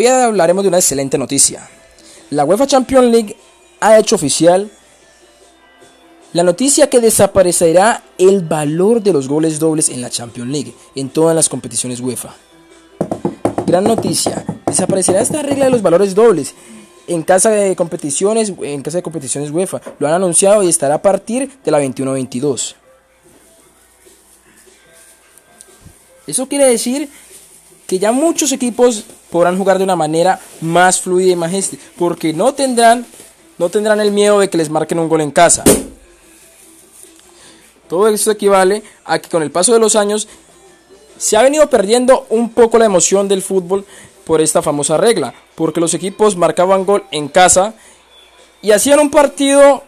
Hoy hablaremos de una excelente noticia. La UEFA Champions League ha hecho oficial la noticia que desaparecerá el valor de los goles dobles en la Champions League, en todas las competiciones UEFA. Gran noticia, desaparecerá esta regla de los valores dobles en casa de competiciones, en casa de competiciones UEFA. Lo han anunciado y estará a partir de la 21-22. Eso quiere decir que ya muchos equipos podrán jugar de una manera más fluida y más porque no tendrán no tendrán el miedo de que les marquen un gol en casa. Todo esto equivale a que con el paso de los años se ha venido perdiendo un poco la emoción del fútbol por esta famosa regla, porque los equipos marcaban gol en casa y hacían un partido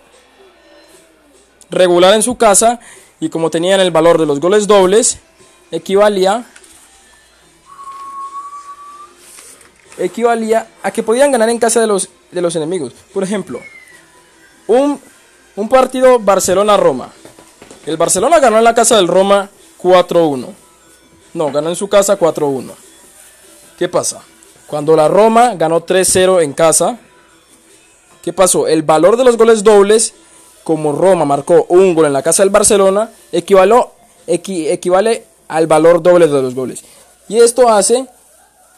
regular en su casa y como tenían el valor de los goles dobles, equivalía equivalía a que podían ganar en casa de los, de los enemigos. Por ejemplo, un, un partido Barcelona-Roma. El Barcelona ganó en la casa del Roma 4-1. No, ganó en su casa 4-1. ¿Qué pasa? Cuando la Roma ganó 3-0 en casa, ¿qué pasó? El valor de los goles dobles, como Roma marcó un gol en la casa del Barcelona, equivale al valor doble de los goles. Y esto hace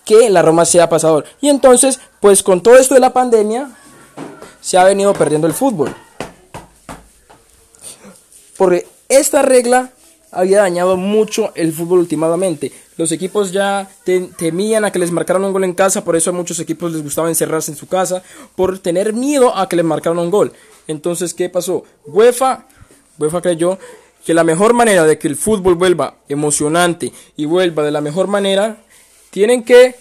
que la Roma sea pasador. Y entonces, pues con todo esto de la pandemia, se ha venido perdiendo el fútbol. Porque esta regla había dañado mucho el fútbol últimamente. Los equipos ya temían a que les marcaran un gol en casa, por eso a muchos equipos les gustaba encerrarse en su casa, por tener miedo a que les marcaran un gol. Entonces, ¿qué pasó? UEFA, UEFA creyó que la mejor manera de que el fútbol vuelva emocionante y vuelva de la mejor manera, tienen que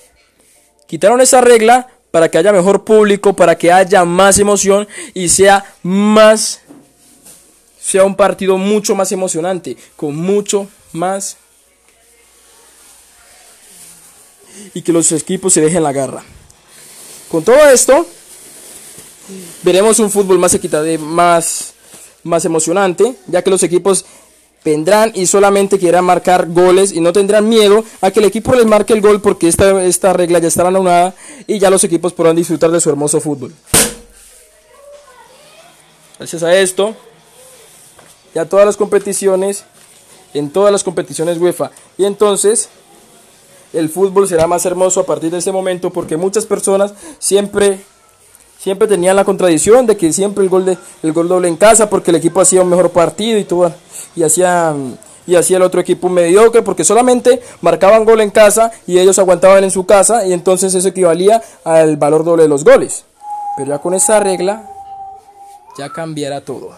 quitaron esa regla para que haya mejor público, para que haya más emoción y sea más sea un partido mucho más emocionante, con mucho más y que los equipos se dejen la garra. Con todo esto, veremos un fútbol más equitativo, más, más emocionante, ya que los equipos vendrán y solamente quieran marcar goles y no tendrán miedo a que el equipo les marque el gol porque esta, esta regla ya estará anulada y ya los equipos podrán disfrutar de su hermoso fútbol. Gracias a esto, ya todas las competiciones, en todas las competiciones UEFA. Y entonces el fútbol será más hermoso a partir de ese momento porque muchas personas siempre siempre tenían la contradicción de que siempre el gol de el gol doble en casa porque el equipo hacía un mejor partido y todo y hacía y hacía el otro equipo mediocre porque solamente marcaban gol en casa y ellos aguantaban en su casa y entonces eso equivalía al valor doble de los goles. Pero ya con esa regla ya cambiará todo.